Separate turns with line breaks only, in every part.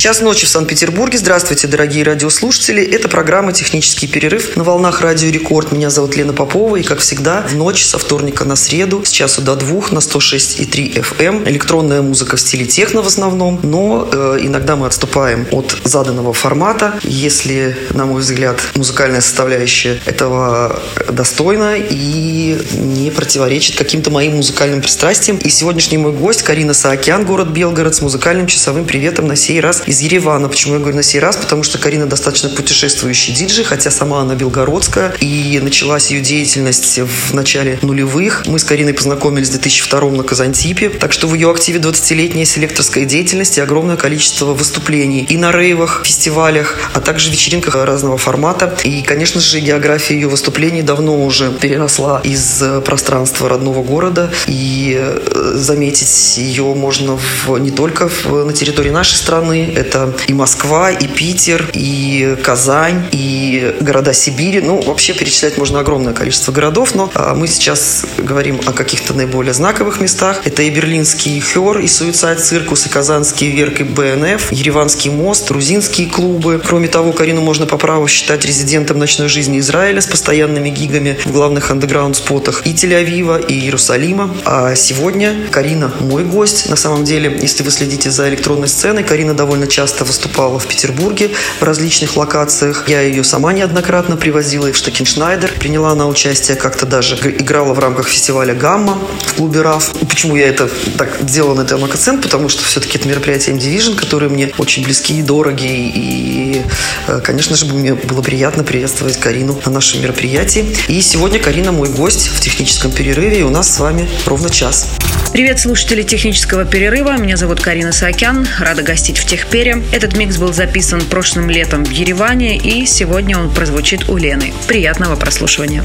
Час ночи в Санкт-Петербурге. Здравствуйте, дорогие радиослушатели. Это программа «Технический перерыв» на волнах Радио Рекорд. Меня зовут Лена Попова. И, как всегда, в ночь со вторника на среду с часу до двух на 106,3 FM. Эм. Электронная музыка в стиле техно в основном. Но э, иногда мы отступаем от заданного формата. Если, на мой взгляд, музыкальная составляющая этого достойна и не противоречит каким-то моим музыкальным пристрастиям. И сегодняшний мой гость Карина Саакян, город Белгород, с музыкальным часовым приветом на сей раз из Еревана. Почему я говорю на сей раз? Потому что Карина достаточно путешествующий диджей, хотя сама она белгородская. И началась ее деятельность в начале нулевых. Мы с Кариной познакомились в 2002 на Казантипе. Так что в ее активе 20-летняя селекторская деятельность и огромное количество выступлений и на рейвах, фестивалях, а также вечеринках разного формата. И, конечно же, география ее выступлений давно уже переросла из пространства родного города. И э, заметить ее можно в, не только в, на территории нашей страны, это и Москва, и Питер, и Казань, и города Сибири. Ну, вообще перечислять можно огромное количество городов, но а, мы сейчас говорим о каких-то наиболее знаковых местах. Это и берлинский HÖR, и Suicide Circus, и казанский Werk, и БНФ, Ереванский мост, грузинские клубы. Кроме того, Карину можно по праву считать резидентом ночной жизни Израиля с постоянными гигами в главных андеграунд-спотах и Тель-Авива, и Иерусалима. А сегодня Карина мой гость. На самом деле, если вы следите за электронной сценой, Карина довольно часто выступала в Петербурге в различных локациях. Я ее сама неоднократно привозила и в Штекеншнайдер. Приняла она участие, как-то даже играла в рамках фестиваля «Гамма» в клубе «РАФ». Почему я это так делала на этом акцент? Потому что все-таки это мероприятие M-Division, которые мне очень близки и дороги. И, э, конечно же, мне было приятно приветствовать Карину на нашем мероприятии. И сегодня Карина мой гость в техническом перерыве, и у нас с вами ровно час.
Привет, слушатели технического перерыва. Меня зовут Карина Саакян. Рада гостить в Техпере. Этот микс был записан прошлым летом в Ереване, и сегодня он прозвучит у Лены. Приятного прослушивания.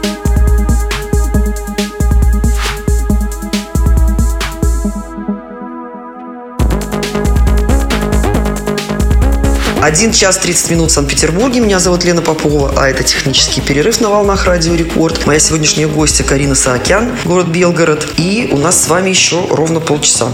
Один час 30 минут в Санкт-Петербурге. Меня зовут Лена Попова, а это технический перерыв на волнах Радио Рекорд. Моя сегодняшняя гостья Карина Саакян, город Белгород. И у нас с вами еще ровно полчаса.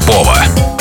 Попова.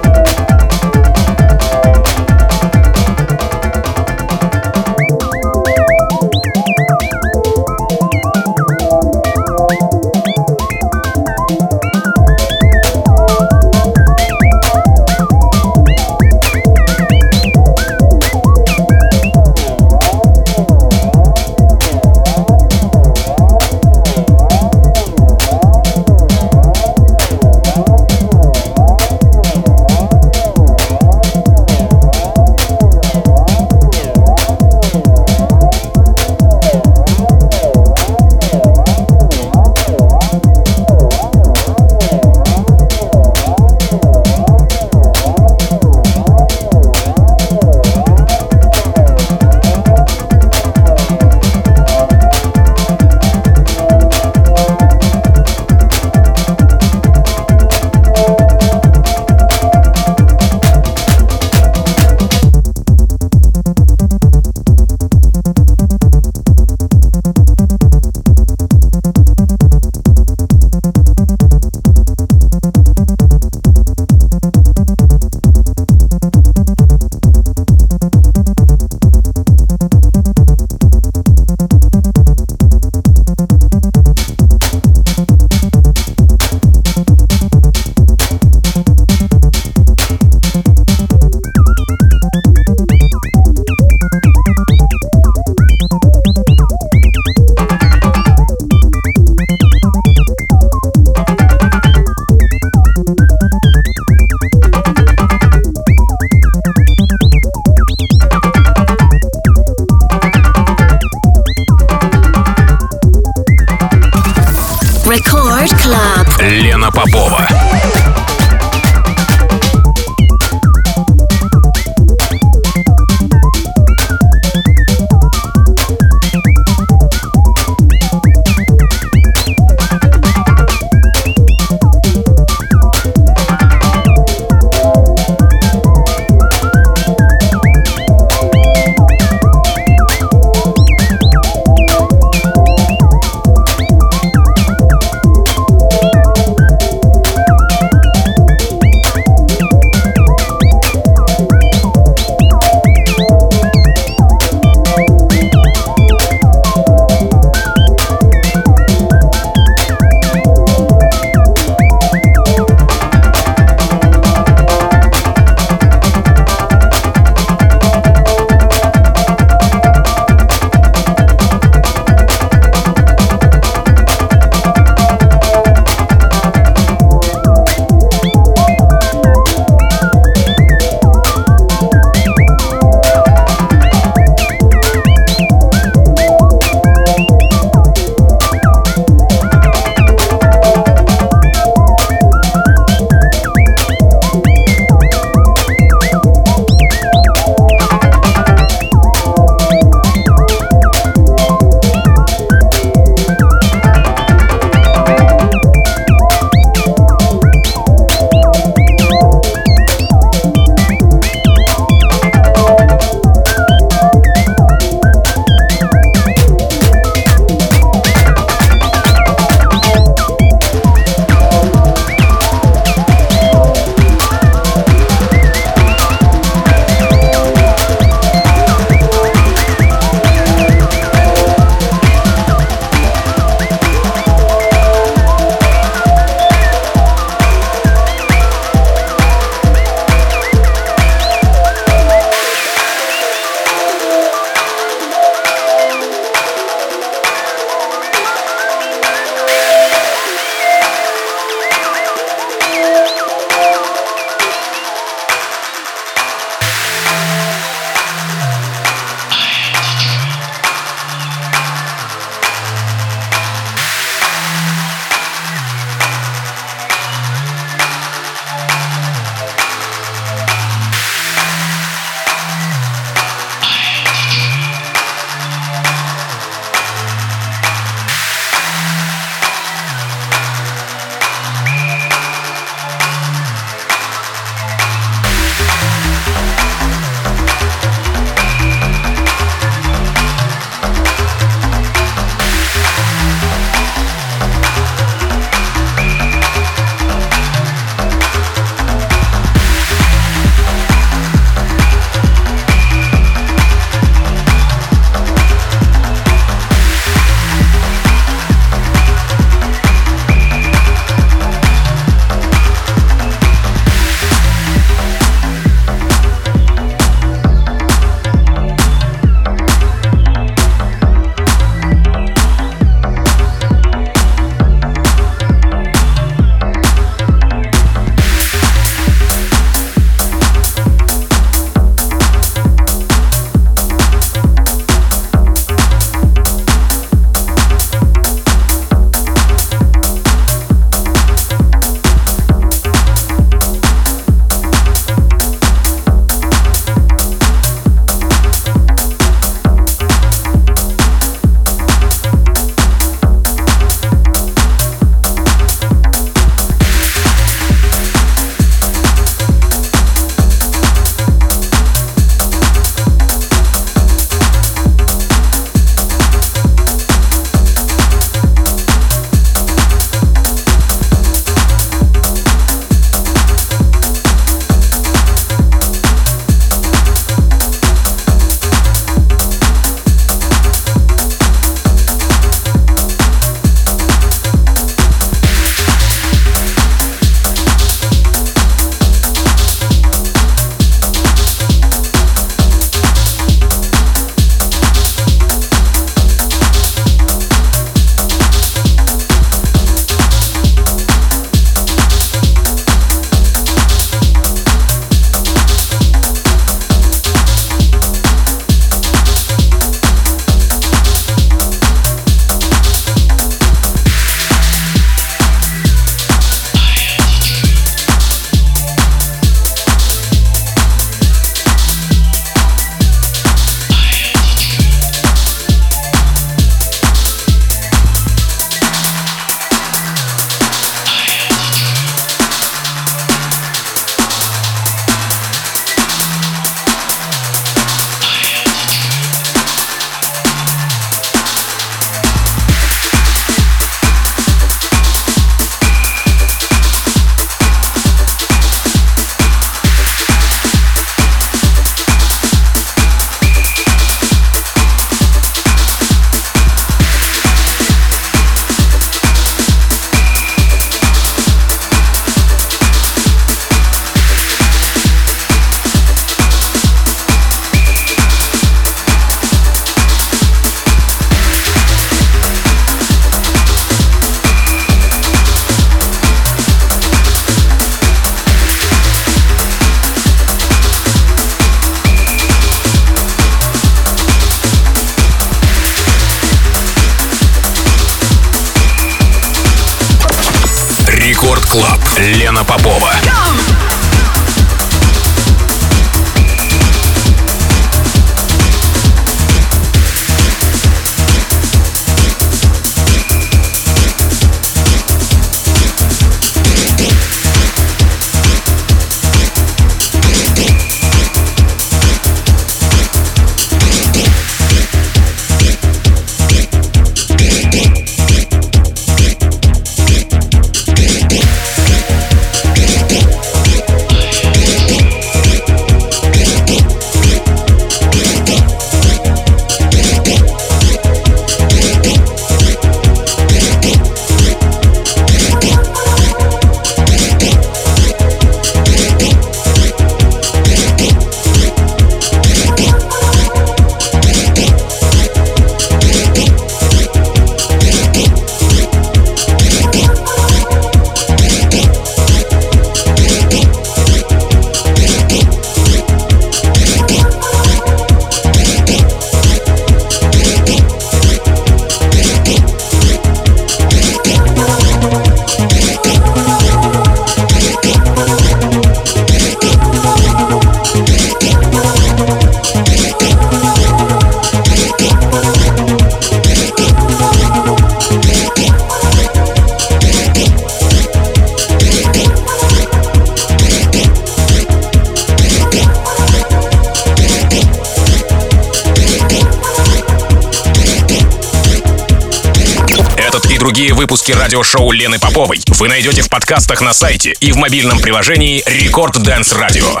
Радиошоу Лены Поповой вы найдете в подкастах на сайте и в мобильном приложении Record Dance
Radio.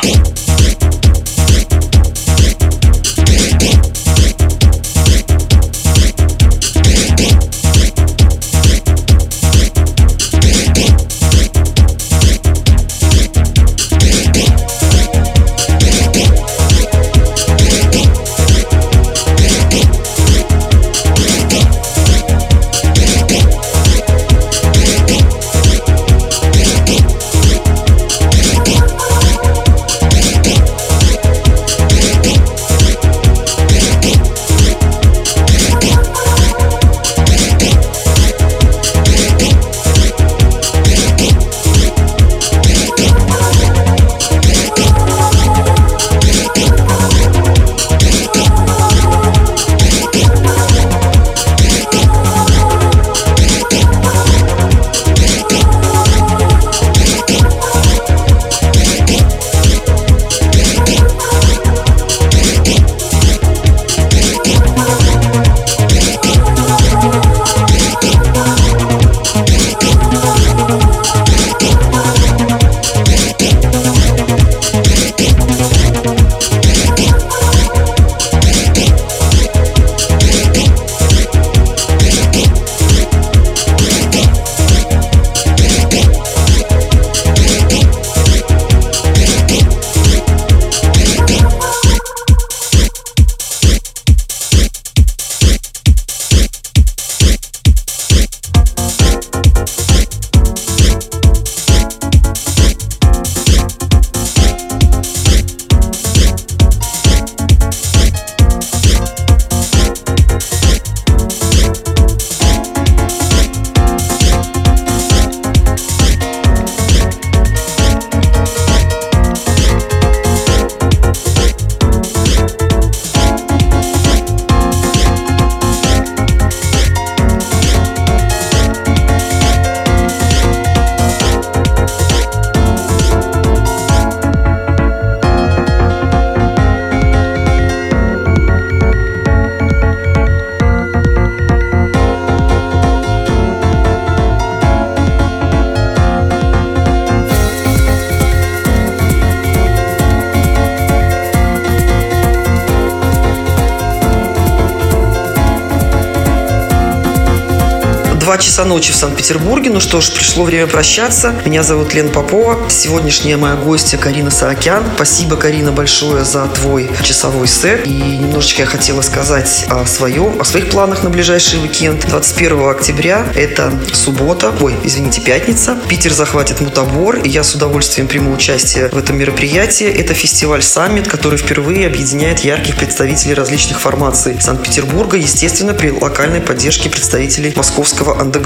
Часа ночи в Санкт-Петербурге. Ну что ж, пришло время прощаться. Меня зовут Лена Попова. Сегодняшняя моя гостья Карина Саакян. Спасибо, Карина, большое за твой часовой сет. И немножечко я хотела сказать о своем, о своих планах на ближайший уикенд. 21 октября, это суббота, ой, извините, пятница. Питер захватит мутабор, и я с удовольствием приму участие в этом мероприятии. Это фестиваль «Саммит», который впервые объединяет ярких представителей различных формаций Санкт-Петербурга, естественно, при локальной поддержке представителей московского андеграунда.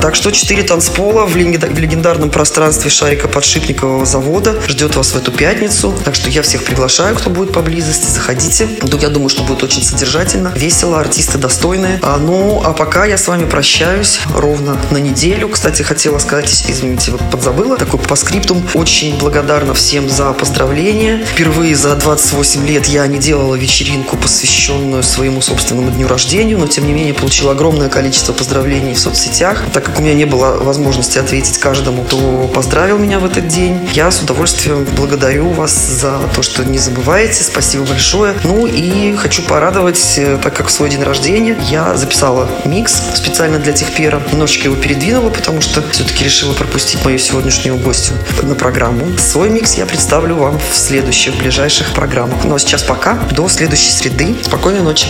Так что четыре танцпола в легендарном пространстве Шарика Подшипникового завода ждет вас в эту пятницу. Так что я всех приглашаю, кто будет поблизости. Заходите. Я думаю, что будет очень содержательно, весело, артисты достойные. А, ну, а пока я с вами прощаюсь ровно на неделю. Кстати, хотела сказать, извините, подзабыла, такой по скриптум. Очень благодарна всем за поздравления. Впервые за 28 лет я не делала вечеринку, посвященную своему собственному дню рождения, но тем не менее получила огромное количество поздравлений в соцсетях. Так как у меня не было возможности ответить каждому, кто поздравил меня в этот день, я с удовольствием благодарю вас за то, что не забываете. Спасибо большое. Ну и хочу порадовать, э, так как в свой день рождения я записала микс специально для Техпера. Немножечко его передвинула, потому что все-таки решила пропустить мою сегодняшнюю гостью на программу. Свой микс я представлю вам в следующих ближайших программах. Ну а сейчас пока. До следующей среды. Спокойной ночи.